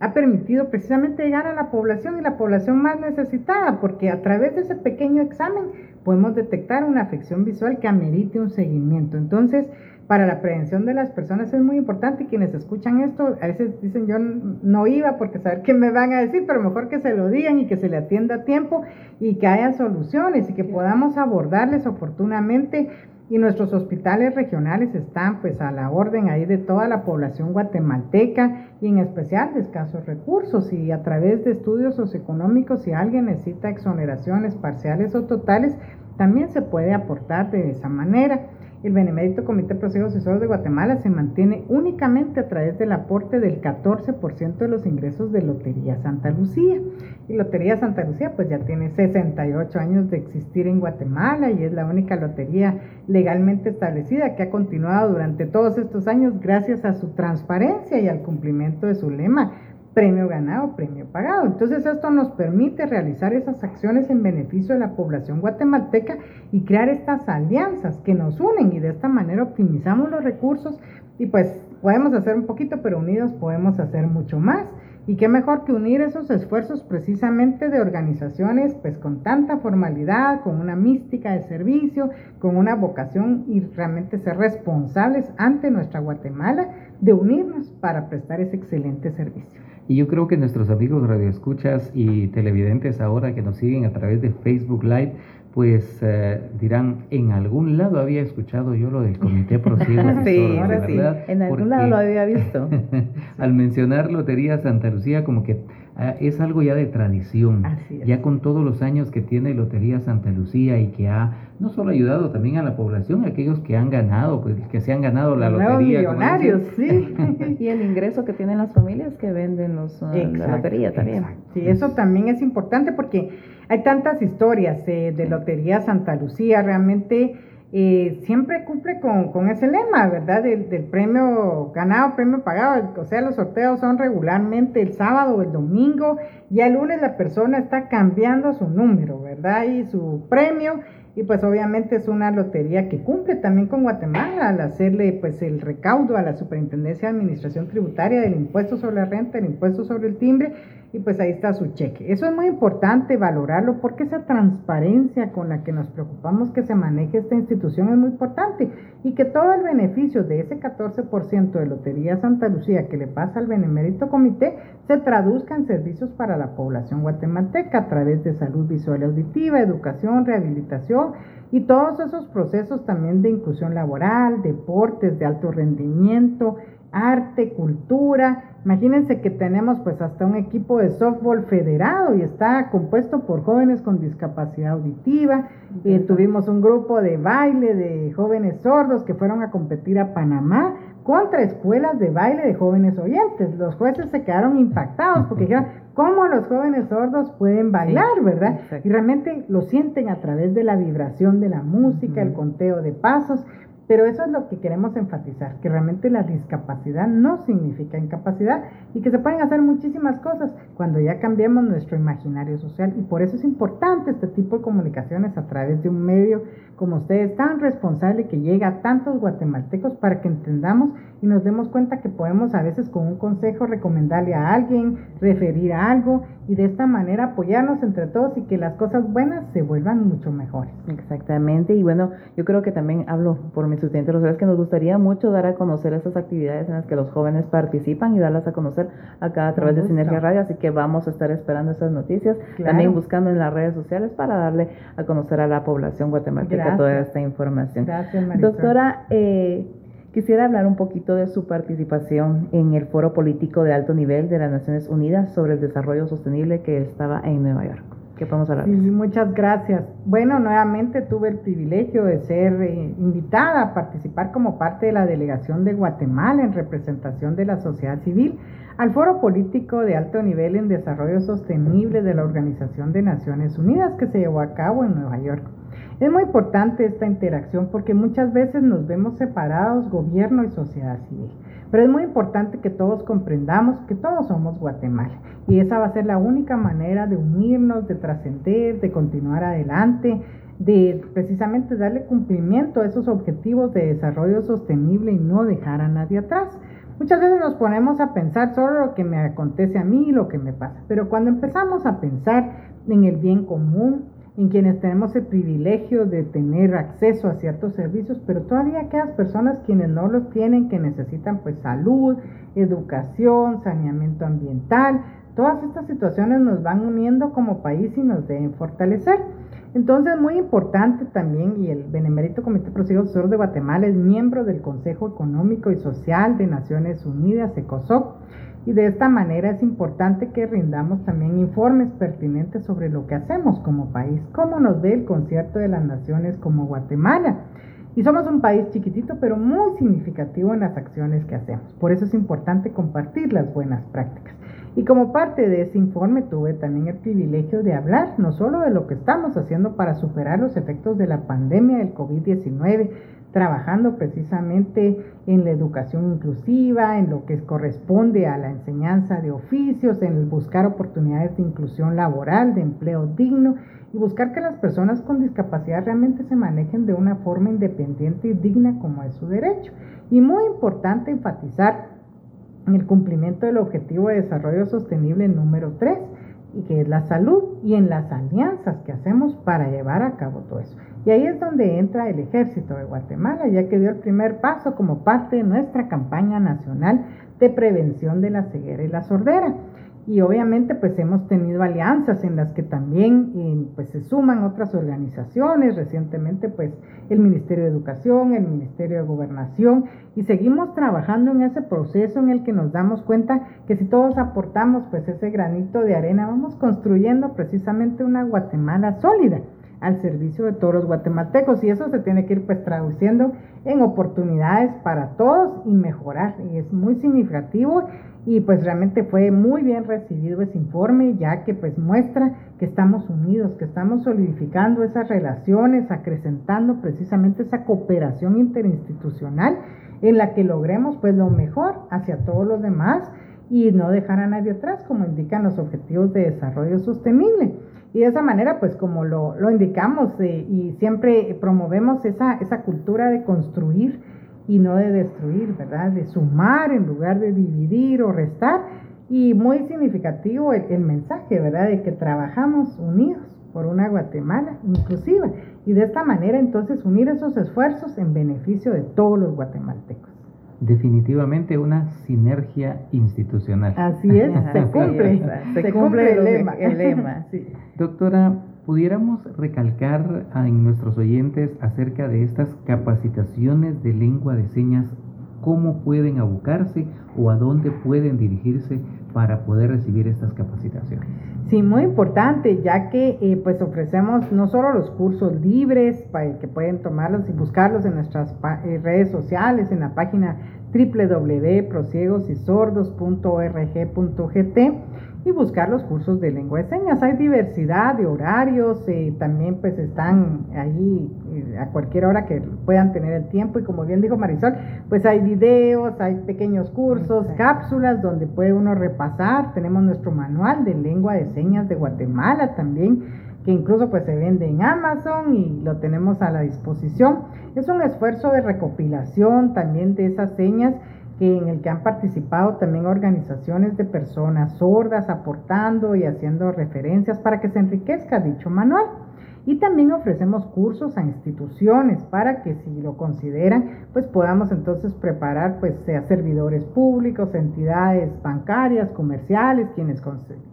ha permitido precisamente llegar a la población y la población más necesitada, porque a través de ese pequeño examen podemos detectar una afección visual que amerite un seguimiento. Entonces, para la prevención de las personas es muy importante quienes escuchan esto a veces dicen yo no iba porque saber qué me van a decir, pero mejor que se lo digan y que se le atienda a tiempo y que haya soluciones y que podamos abordarles oportunamente. Y nuestros hospitales regionales están pues a la orden ahí de toda la población guatemalteca y en especial de escasos recursos. Y a través de estudios socioeconómicos si alguien necesita exoneraciones parciales o totales también se puede aportar de esa manera. El Benemérito Comité de Procesos Asesores de Guatemala se mantiene únicamente a través del aporte del 14% de los ingresos de Lotería Santa Lucía. Y Lotería Santa Lucía pues ya tiene 68 años de existir en Guatemala y es la única lotería legalmente establecida que ha continuado durante todos estos años gracias a su transparencia y al cumplimiento de su lema premio ganado, premio pagado. Entonces esto nos permite realizar esas acciones en beneficio de la población guatemalteca y crear estas alianzas que nos unen y de esta manera optimizamos los recursos y pues podemos hacer un poquito, pero unidos podemos hacer mucho más. Y qué mejor que unir esos esfuerzos precisamente de organizaciones pues con tanta formalidad, con una mística de servicio, con una vocación y realmente ser responsables ante nuestra Guatemala de unirnos para prestar ese excelente servicio. Y yo creo que nuestros amigos radioescuchas y televidentes ahora que nos siguen a través de Facebook Live, pues eh, dirán, en algún lado había escuchado yo lo del Comité Prosiego. sí, ahora sí, en algún lado lo había visto. al mencionar Lotería Santa Lucía, como que es algo ya de tradición, ya con todos los años que tiene Lotería Santa Lucía y que ha no solo ayudado también a la población, aquellos que han ganado, pues que se han ganado la lotería. millonarios, sí. y el ingreso que tienen las familias que venden los, ah, la lotería también. Sí, eso también es importante porque hay tantas historias eh, de Lotería Santa Lucía, realmente y siempre cumple con, ese lema, ¿verdad? Del, premio ganado, premio pagado. O sea, los sorteos son regularmente el sábado o el domingo. Y el lunes la persona está cambiando su número, ¿verdad? Y su premio y pues obviamente es una lotería que cumple también con Guatemala al hacerle pues el recaudo a la Superintendencia de Administración Tributaria del impuesto sobre la renta, el impuesto sobre el timbre y pues ahí está su cheque. Eso es muy importante valorarlo porque esa transparencia con la que nos preocupamos que se maneje esta institución es muy importante y que todo el beneficio de ese 14% de Lotería Santa Lucía que le pasa al Benemérito Comité se traduzca en servicios para la población guatemalteca a través de salud visual y auditiva, educación, rehabilitación, y todos esos procesos también de inclusión laboral, deportes de alto rendimiento, arte, cultura. Imagínense que tenemos pues hasta un equipo de softball federado y está compuesto por jóvenes con discapacidad auditiva. Y tuvimos un grupo de baile de jóvenes sordos que fueron a competir a Panamá contra escuelas de baile de jóvenes oyentes. Los jueces se quedaron impactados porque dijeron, ¿cómo los jóvenes sordos pueden bailar, verdad? Y realmente lo sienten a través de la vibración de la música, el conteo de pasos. Pero eso es lo que queremos enfatizar, que realmente la discapacidad no significa incapacidad y que se pueden hacer muchísimas cosas cuando ya cambiemos nuestro imaginario social. Y por eso es importante este tipo de comunicaciones a través de un medio como ustedes, tan responsable que llega a tantos guatemaltecos para que entendamos y nos demos cuenta que podemos a veces con un consejo recomendarle a alguien, referir a algo y de esta manera apoyarnos entre todos y que las cosas buenas se vuelvan mucho mejores. Exactamente, y bueno, yo creo que también hablo por mis estudiantes, los que nos gustaría mucho dar a conocer esas actividades en las que los jóvenes participan y darlas a conocer acá a través de Sinergia Radio, así que vamos a estar esperando esas noticias, también buscando en las redes sociales para darle a conocer a la población guatemalteca toda esta información. Gracias, Doctora, eh, Quisiera hablar un poquito de su participación en el foro político de alto nivel de las Naciones Unidas sobre el desarrollo sostenible que estaba en Nueva York. ¿Qué podemos hablar? Sí, muchas gracias. Bueno, nuevamente tuve el privilegio de ser eh, invitada a participar como parte de la delegación de Guatemala en representación de la sociedad civil al foro político de alto nivel en desarrollo sostenible de la Organización de Naciones Unidas que se llevó a cabo en Nueva York. Es muy importante esta interacción porque muchas veces nos vemos separados gobierno y sociedad civil. Pero es muy importante que todos comprendamos que todos somos Guatemala y esa va a ser la única manera de unirnos, de trascender, de continuar adelante, de precisamente darle cumplimiento a esos objetivos de desarrollo sostenible y no dejar a nadie atrás. Muchas veces nos ponemos a pensar solo lo que me acontece a mí, lo que me pasa, pero cuando empezamos a pensar en el bien común, en quienes tenemos el privilegio de tener acceso a ciertos servicios, pero todavía aquellas personas quienes no los tienen, que necesitan pues salud, educación, saneamiento ambiental, todas estas situaciones nos van uniendo como país y nos deben fortalecer. Entonces, muy importante también, y el Benemérito Comité Prosigo Sur de Guatemala es miembro del Consejo Económico y Social de Naciones Unidas, ECOSOC, y de esta manera es importante que rindamos también informes pertinentes sobre lo que hacemos como país, cómo nos ve el concierto de las naciones como Guatemala. Y somos un país chiquitito, pero muy significativo en las acciones que hacemos. Por eso es importante compartir las buenas prácticas. Y como parte de ese informe tuve también el privilegio de hablar no solo de lo que estamos haciendo para superar los efectos de la pandemia del COVID-19, trabajando precisamente en la educación inclusiva, en lo que corresponde a la enseñanza de oficios, en el buscar oportunidades de inclusión laboral, de empleo digno y buscar que las personas con discapacidad realmente se manejen de una forma independiente y digna como es su derecho. Y muy importante enfatizar en el cumplimiento del objetivo de desarrollo sostenible número 3, y que es la salud y en las alianzas que hacemos para llevar a cabo todo eso. Y ahí es donde entra el ejército de Guatemala, ya que dio el primer paso como parte de nuestra campaña nacional de prevención de la ceguera y la sordera. Y obviamente pues hemos tenido alianzas en las que también eh, pues se suman otras organizaciones, recientemente pues el Ministerio de Educación, el Ministerio de Gobernación. Y seguimos trabajando en ese proceso en el que nos damos cuenta que si todos aportamos pues ese granito de arena vamos construyendo precisamente una Guatemala sólida al servicio de todos los guatemaltecos y eso se tiene que ir pues traduciendo en oportunidades para todos y mejorar y es muy significativo y pues realmente fue muy bien recibido ese informe ya que pues muestra que estamos unidos, que estamos solidificando esas relaciones, acrecentando precisamente esa cooperación interinstitucional en la que logremos pues lo mejor hacia todos los demás y no dejar a nadie atrás como indican los objetivos de desarrollo sostenible. Y de esa manera, pues como lo, lo indicamos eh, y siempre promovemos esa, esa cultura de construir y no de destruir, ¿verdad? De sumar en lugar de dividir o restar. Y muy significativo el, mensaje, ¿verdad? De que trabajamos unidos por una Guatemala inclusiva. Y de esta manera entonces unir esos esfuerzos en beneficio de todos los guatemaltecos. Definitivamente una sinergia institucional. Así es, se cumple, se, cumple, el lema. El lema sí. Doctora, pudiéramos recalcar en nuestros oyentes acerca de estas capacitaciones de lengua de señas cómo pueden abocarse o a dónde pueden dirigirse para poder recibir estas capacitaciones. Sí, muy importante, ya que eh, pues ofrecemos no solo los cursos libres para que pueden tomarlos y buscarlos en nuestras eh, redes sociales, en la página www.prosiegosysordos.org.gt y buscar los cursos de lengua de señas. Hay diversidad de horarios, eh, también pues están ahí a cualquier hora que puedan tener el tiempo y como bien dijo Marisol, pues hay videos, hay pequeños cursos, cápsulas donde puede uno repasar. Tenemos nuestro manual de lengua de señas de Guatemala también que incluso pues se vende en Amazon y lo tenemos a la disposición. Es un esfuerzo de recopilación también de esas señas que en el que han participado también organizaciones de personas sordas aportando y haciendo referencias para que se enriquezca dicho manual. Y también ofrecemos cursos a instituciones para que si lo consideran, pues podamos entonces preparar pues sea servidores públicos, entidades bancarias, comerciales, quienes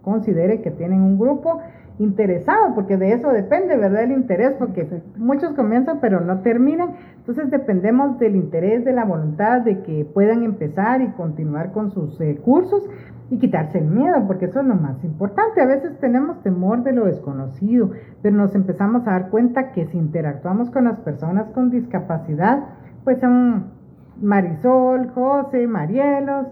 considere que tienen un grupo interesado, porque de eso depende, ¿verdad? El interés, porque muchos comienzan pero no terminan. Entonces dependemos del interés, de la voluntad de que puedan empezar y continuar con sus eh, cursos y quitarse el miedo, porque eso es lo más importante. A veces tenemos temor de lo desconocido, pero nos empezamos a dar cuenta que si interactuamos con las personas con discapacidad, pues son Marisol, José, Marielos,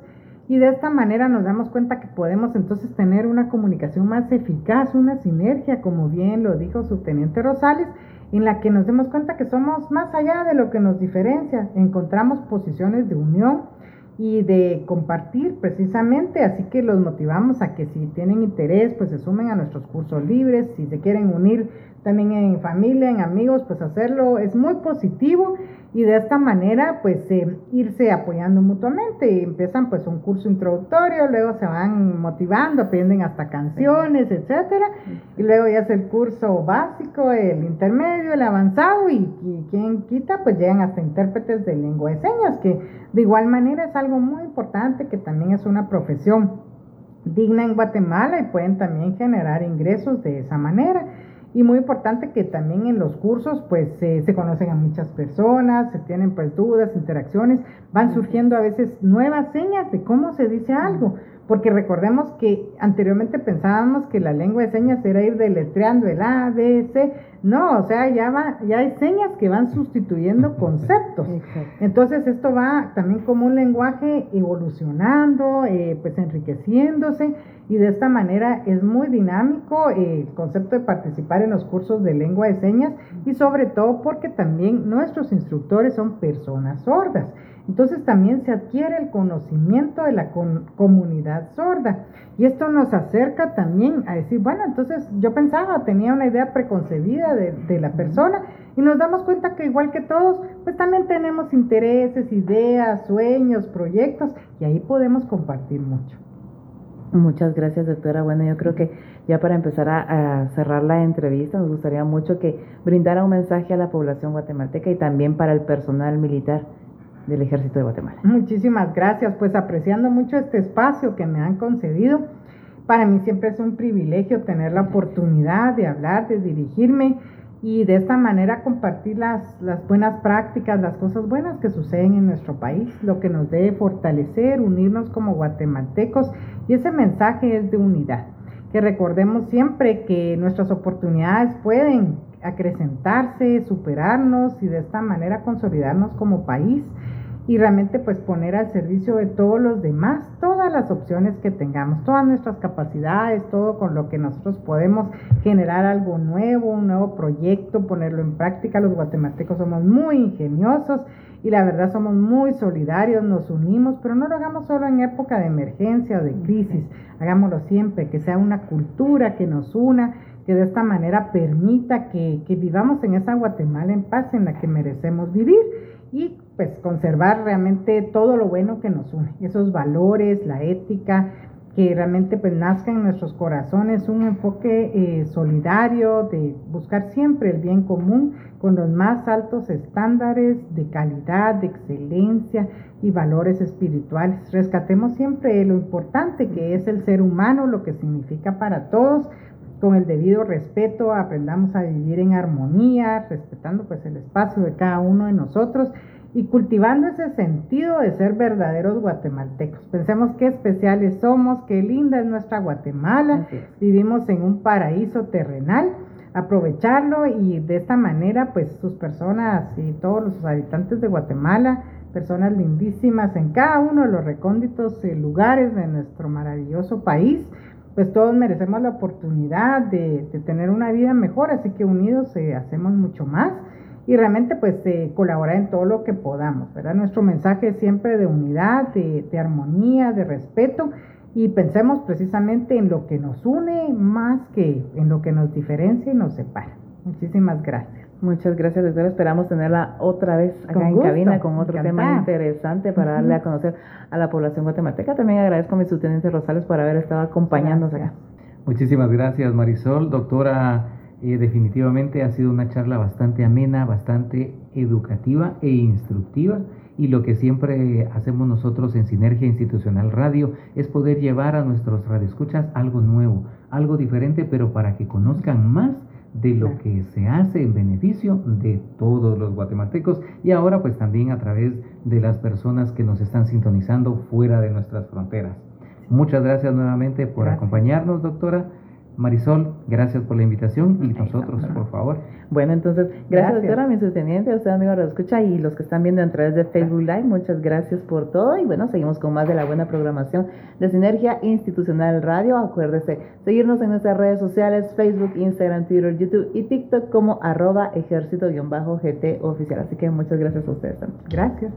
y de esta manera nos damos cuenta que podemos entonces tener una comunicación más eficaz, una sinergia, como bien lo dijo Subteniente Rosales, en la que nos demos cuenta que somos más allá de lo que nos diferencia, encontramos posiciones de unión y de compartir precisamente, así que los motivamos a que si tienen interés, pues se sumen a nuestros cursos libres, si se quieren unir también en familia, en amigos, pues hacerlo es muy positivo y de esta manera pues eh, irse apoyando mutuamente. Empiezan pues un curso introductorio, luego se van motivando, aprenden hasta canciones, etcétera, y luego ya es el curso básico, el intermedio, el avanzado y, y quien quita pues llegan hasta intérpretes de lengua de señas, que de igual manera es algo muy importante que también es una profesión digna en Guatemala y pueden también generar ingresos de esa manera. Y muy importante que también en los cursos pues se conocen a muchas personas, se tienen pues dudas, interacciones, van surgiendo a veces nuevas señas de cómo se dice algo. Porque recordemos que anteriormente pensábamos que la lengua de señas era ir deletreando el A, B, C. No, o sea, ya, va, ya hay señas que van sustituyendo conceptos. Entonces esto va también como un lenguaje evolucionando, eh, pues enriqueciéndose y de esta manera es muy dinámico el concepto de participar en los cursos de lengua de señas y sobre todo porque también nuestros instructores son personas sordas. Entonces también se adquiere el conocimiento de la comunidad sorda. Y esto nos acerca también a decir, bueno, entonces yo pensaba, tenía una idea preconcebida de, de la persona y nos damos cuenta que igual que todos, pues también tenemos intereses, ideas, sueños, proyectos y ahí podemos compartir mucho. Muchas gracias, doctora. Bueno, yo creo que ya para empezar a, a, cerrar la entrevista, nos gustaría mucho que brindara un mensaje a la población guatemalteca y también para el personal militar del Ejército de Guatemala. Muchísimas gracias, pues apreciando mucho este espacio que me han concedido. Para mí siempre es un privilegio tener la oportunidad de hablar, de dirigirme y de esta manera compartir las, las buenas prácticas, las cosas buenas que suceden en nuestro país, lo que nos debe fortalecer, unirnos como guatemaltecos y ese mensaje es de unidad. Que recordemos siempre que nuestras oportunidades pueden acrecentarse, superarnos y de esta manera consolidarnos como país y realmente pues poner al servicio de todos los demás todas las opciones que tengamos, todas nuestras capacidades, todo con lo que nosotros podemos generar algo nuevo, un nuevo proyecto, ponerlo en práctica. Los guatemaltecos somos muy ingeniosos y la verdad somos muy solidarios, nos unimos, pero no lo hagamos solo en época de emergencia o de crisis, hagámoslo siempre, que sea una cultura que nos una, que de esta manera permita que, que vivamos en esa Guatemala en paz en la que merecemos vivir y pues conservar realmente todo lo bueno que nos une, esos valores, la ética, que realmente pues nazca en nuestros corazones un enfoque eh, solidario de buscar siempre el bien común con los más altos estándares de calidad, de excelencia y valores espirituales. Rescatemos siempre lo importante que es el ser humano, lo que significa para todos, con el debido respeto, aprendamos a vivir en armonía, respetando pues el espacio de cada uno de nosotros y cultivando ese sentido de ser verdaderos guatemaltecos. Pensemos qué especiales somos, qué linda es nuestra Guatemala, vivimos en un paraíso terrenal, aprovecharlo y de esta manera pues sus personas y todos los habitantes de Guatemala, personas lindísimas en cada uno de los recónditos lugares de nuestro maravilloso país, pues todos merecemos la oportunidad de, tener una vida mejor, así que unidos eh, hacemos mucho más y realmente pues eh, colaborar en todo lo que podamos, ¿verdad? Nuestro mensaje es siempre de unidad, de, de, armonía, de respeto y pensemos precisamente en lo que nos une más que en lo que nos diferencia y nos separa. Muchísimas gracias. Muchas gracias, doctora. Esperamos tenerla otra vez acá en cabina con otro tema interesante para darle a conocer a la población guatemalteca. También agradezco a mi subteniente Rosales por haber estado acompañándonos acá. Muchísimas gracias, Marisol. Doctora, eh, definitivamente ha sido una charla bastante amena, bastante educativa e instructiva. Y lo que siempre hacemos nosotros en Sinergia Institucional Radio es poder llevar a nuestros radioescuchas algo nuevo, algo diferente, pero para que conozcan más de lo que se hace en beneficio de todos los guatemaltecos y ahora pues también a través de las personas que nos están sintonizando fuera de nuestras fronteras. Muchas gracias nuevamente por acompañarnos, doctora. Marisol, gracias por la invitación y nosotros, por favor. Bueno, entonces, gracias, doctora, mi susteniente, a usted, amigo de escucha y los que están viendo a través de Facebook Live, muchas gracias por todo y bueno, seguimos con más de la buena programación de Sinergia Institucional Radio. Acuérdese, seguirnos en nuestras redes sociales, Facebook, Instagram, Twitter, YouTube y TikTok como arroba ejército-gt oficial. Así que muchas gracias a ustedes también. Gracias.